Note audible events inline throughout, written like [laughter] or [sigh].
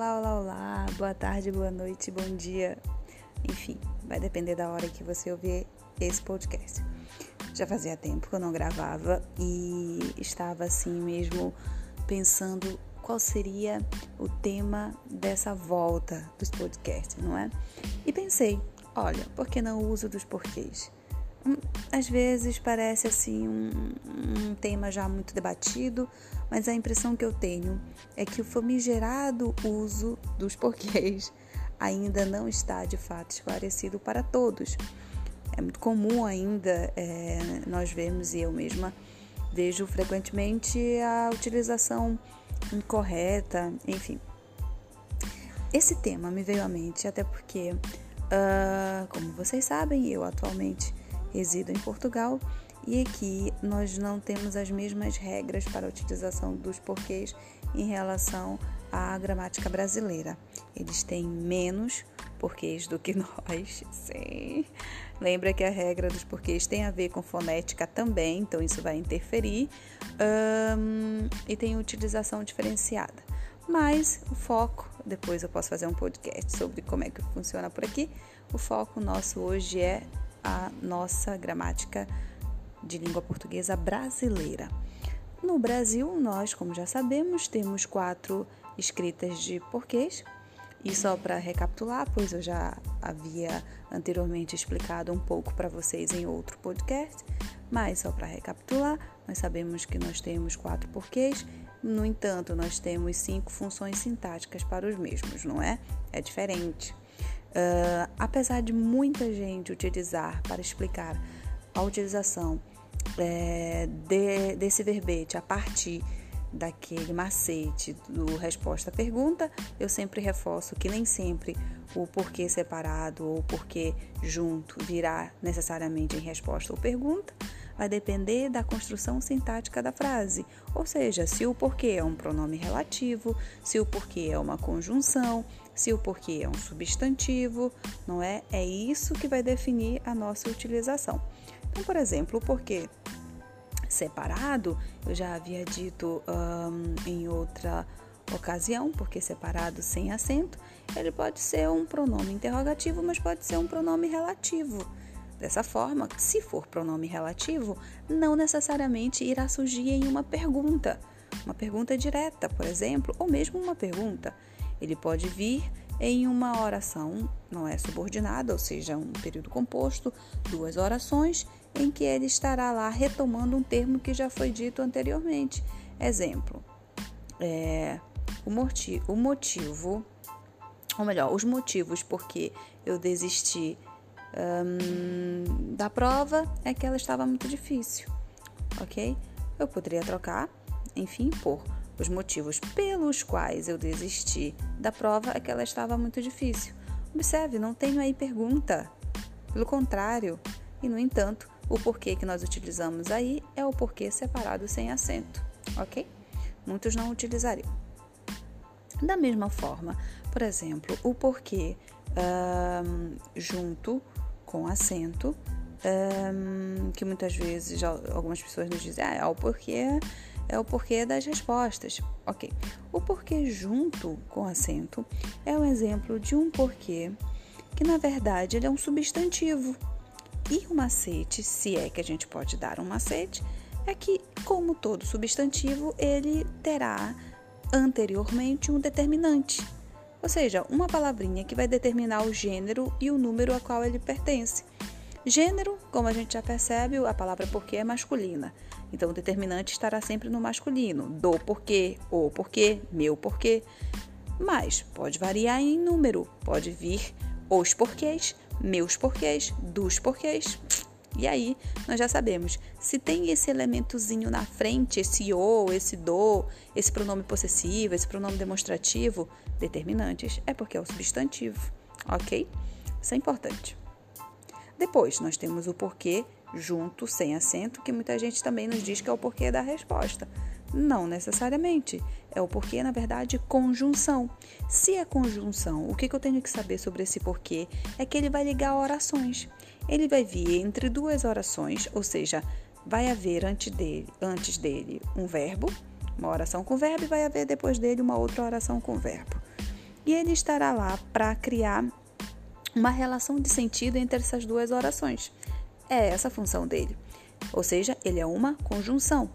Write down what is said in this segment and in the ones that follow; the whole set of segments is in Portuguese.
olá, olá, olá. Boa tarde, boa noite, bom dia. Enfim, vai depender da hora que você ouvir esse podcast. Já fazia tempo que eu não gravava e estava assim mesmo pensando qual seria o tema dessa volta dos podcasts, não é? E pensei, olha, por que não o uso dos porquês? Às vezes parece assim um, um, tema já muito debatido, mas a impressão que eu tenho é que o famigerado uso dos porquês ainda não está de fato esclarecido para todos. É muito comum ainda é, nós vemos, e eu mesma vejo frequentemente, a utilização incorreta, enfim. Esse tema me veio à mente até porque, uh, como vocês sabem, eu atualmente resido em Portugal e aqui nós não temos as mesmas regras para a utilização dos porquês em relação à gramática brasileira. Eles têm menos porquês do que [laughs] nós, sim. Lembra que a regra dos porquês tem a ver com fonética também, então isso vai interferir um, e tem utilização diferenciada. Mas o foco, depois eu posso fazer um podcast sobre como é que funciona por aqui. O foco nosso hoje é a nossa gramática de língua portuguesa brasileira. No Brasil, nós, como já sabemos, temos quatro escritas de porquês. E só para recapitular, pois eu já havia anteriormente explicado um pouco para vocês em outro podcast, mas só para recapitular, nós sabemos que nós temos quatro porquês, no entanto, nós temos cinco funções sintáticas para os mesmos, não é? É diferente. Uh, apesar de muita gente utilizar para explicar a utilização é, de, desse verbete a partir daquele macete do resposta à pergunta, eu sempre reforço que nem sempre o porquê separado ou porquê junto virá necessariamente em resposta ou pergunta, vai depender da construção sintática da frase. Ou seja, se o porquê é um pronome relativo, se o porquê é uma conjunção, se o porquê é um substantivo, não é? É isso que vai definir a nossa utilização. Então, por exemplo, o porquê separado, eu já havia dito em outra ocasião, porque separado sem acento, ele pode ser um pronome interrogativo, mas pode ser um pronome relativo. Dessa forma, se for pronome relativo, não necessariamente irá surgir em uma pergunta, uma pergunta direta, por exemplo, ou mesmo uma pergunta. Ele pode vir em uma oração, não é subordinada, ou seja, um período composto, duas orações, em que ele estará lá retomando um termo que já foi dito anteriormente. Exemplo, é, o, motivo, o motivo, ou melhor, os motivos porque eu desisti hum, da prova é que ela estava muito difícil, ok? Eu poderia trocar, enfim, por os motivos pelos quais eu desisti da prova é que ela estava muito difícil. Observe, não tenho aí pergunta. Pelo contrário, e no entanto, o porquê que nós utilizamos aí é o porquê separado sem acento, ok? Muitos não utilizariam. Da mesma forma, por exemplo, o porquê um, junto com acento, um, que muitas vezes algumas pessoas nos dizem, ah, é o porquê é o porquê das respostas. Ok. O porquê junto com acento é um exemplo de um porquê que na verdade ele é um substantivo. E o macete, se é que a gente pode dar um macete, é que, como todo substantivo, ele terá anteriormente um determinante. Ou seja, uma palavrinha que vai determinar o gênero e o número a qual ele pertence. Gênero, como a gente já percebe, a palavra porquê é masculina. Então, o determinante estará sempre no masculino. Do porquê, o porquê, meu porquê. Mas pode variar em número. Pode vir os porquês, meus porquês, dos porquês. E aí, nós já sabemos, se tem esse elementozinho na frente, esse o, esse do, esse pronome possessivo, esse pronome demonstrativo, determinantes, é porque é o substantivo, ok? Isso é importante. Depois, nós temos o porquê junto, sem acento, que muita gente também nos diz que é o porquê da resposta. Não necessariamente. É o porquê, na verdade, conjunção. Se é conjunção, o que, eu tenho que saber sobre esse porquê é que ele vai ligar orações. Ele vai vir entre duas orações, ou seja, vai haver antes dele, antes dele um verbo, uma oração com verbo, e vai haver depois dele uma outra oração com verbo. e ele estará lá para criar uma relação de sentido entre essas duas orações. É essa a função dele. Ou seja, ele é uma conjunção.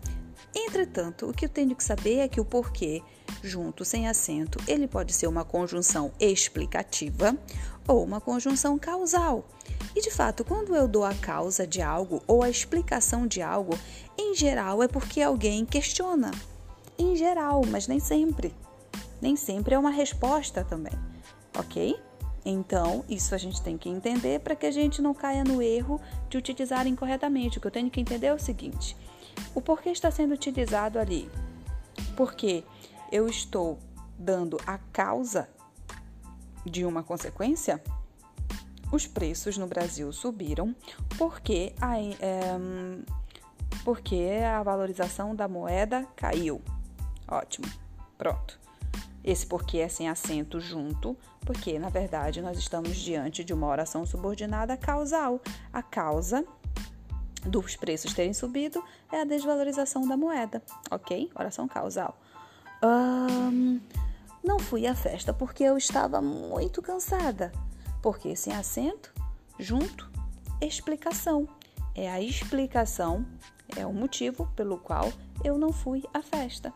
Entretanto, o que eu tenho que saber é que o porquê, junto sem acento, ele pode ser uma conjunção explicativa ou uma conjunção causal. E de fato, quando eu dou a causa de algo ou a explicação de algo, em geral é porque alguém questiona. Em geral, mas nem sempre. Nem sempre é uma resposta também, ok? Então, isso a gente tem que entender para que a gente não caia no erro de utilizar incorretamente. O que eu tenho que entender é o seguinte: o porquê está sendo utilizado ali? Porque eu estou dando a causa de uma consequência? Os preços no Brasil subiram porque a, é, porque a valorização da moeda caiu. Ótimo, pronto. Esse porquê é sem acento junto, porque na verdade nós estamos diante de uma oração subordinada causal. A causa dos preços terem subido é a desvalorização da moeda, ok? Oração causal. Um, não fui à festa porque eu estava muito cansada. Porque sem acento, junto, explicação. É a explicação, é o motivo pelo qual eu não fui à festa.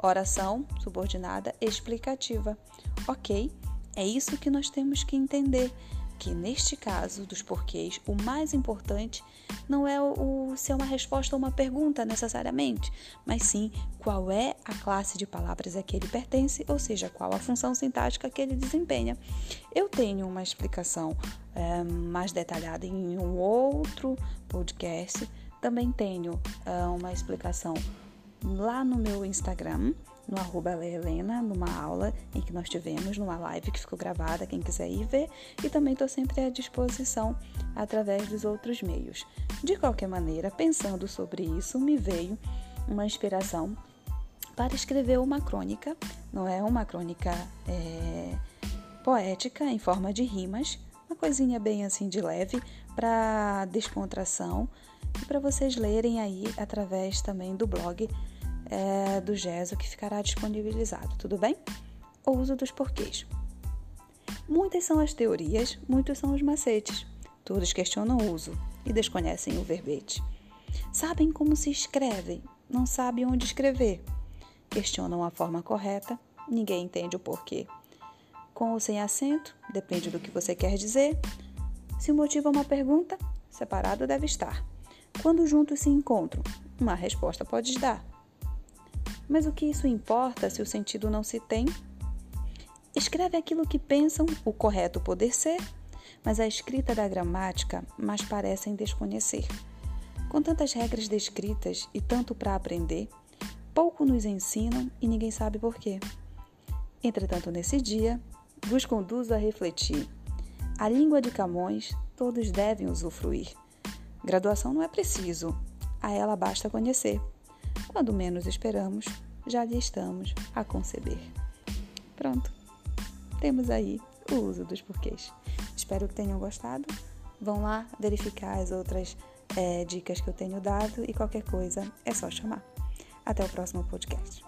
Oração subordinada explicativa. Ok, é isso que nós temos que entender. Que neste caso dos porquês, o mais importante não é o, se é uma resposta ou uma pergunta necessariamente, mas sim qual é a classe de palavras a que ele pertence, ou seja, qual a função sintática que ele desempenha. Eu tenho uma explicação é, mais detalhada em um outro podcast, também tenho é, uma explicação lá no meu Instagram, no arroba Helena, numa aula em que nós tivemos, numa live que ficou gravada, quem quiser ir ver, e também estou sempre à disposição através dos outros meios. De qualquer maneira, pensando sobre isso, me veio uma inspiração para escrever uma crônica, não é? Uma crônica é, poética em forma de rimas, uma coisinha bem assim de leve para descontração e para vocês lerem aí através também do blog é, do GESO que ficará disponibilizado, tudo bem? O uso dos porquês. Muitas são as teorias, muitos são os macetes. Todos questionam o uso e desconhecem o verbete. Sabem como se escreve, não sabem onde escrever. Questionam a forma correta, ninguém entende o porquê. Com ou sem acento, depende do que você quer dizer. Se o motivo é uma pergunta, separado deve estar. Quando juntos se encontram, uma resposta pode dar. Mas o que isso importa se o sentido não se tem? Escreve aquilo que pensam o correto poder ser, mas a escrita da gramática mais parecem desconhecer. Com tantas regras descritas e tanto para aprender, pouco nos ensinam e ninguém sabe por quê. Entretanto, nesse dia, vos conduzo a refletir. A língua de Camões todos devem usufruir. Graduação não é preciso, a ela basta conhecer. Quando menos esperamos, já lhe estamos a conceber. Pronto, temos aí o uso dos porquês. Espero que tenham gostado. Vão lá verificar as outras é, dicas que eu tenho dado e qualquer coisa é só chamar. Até o próximo podcast.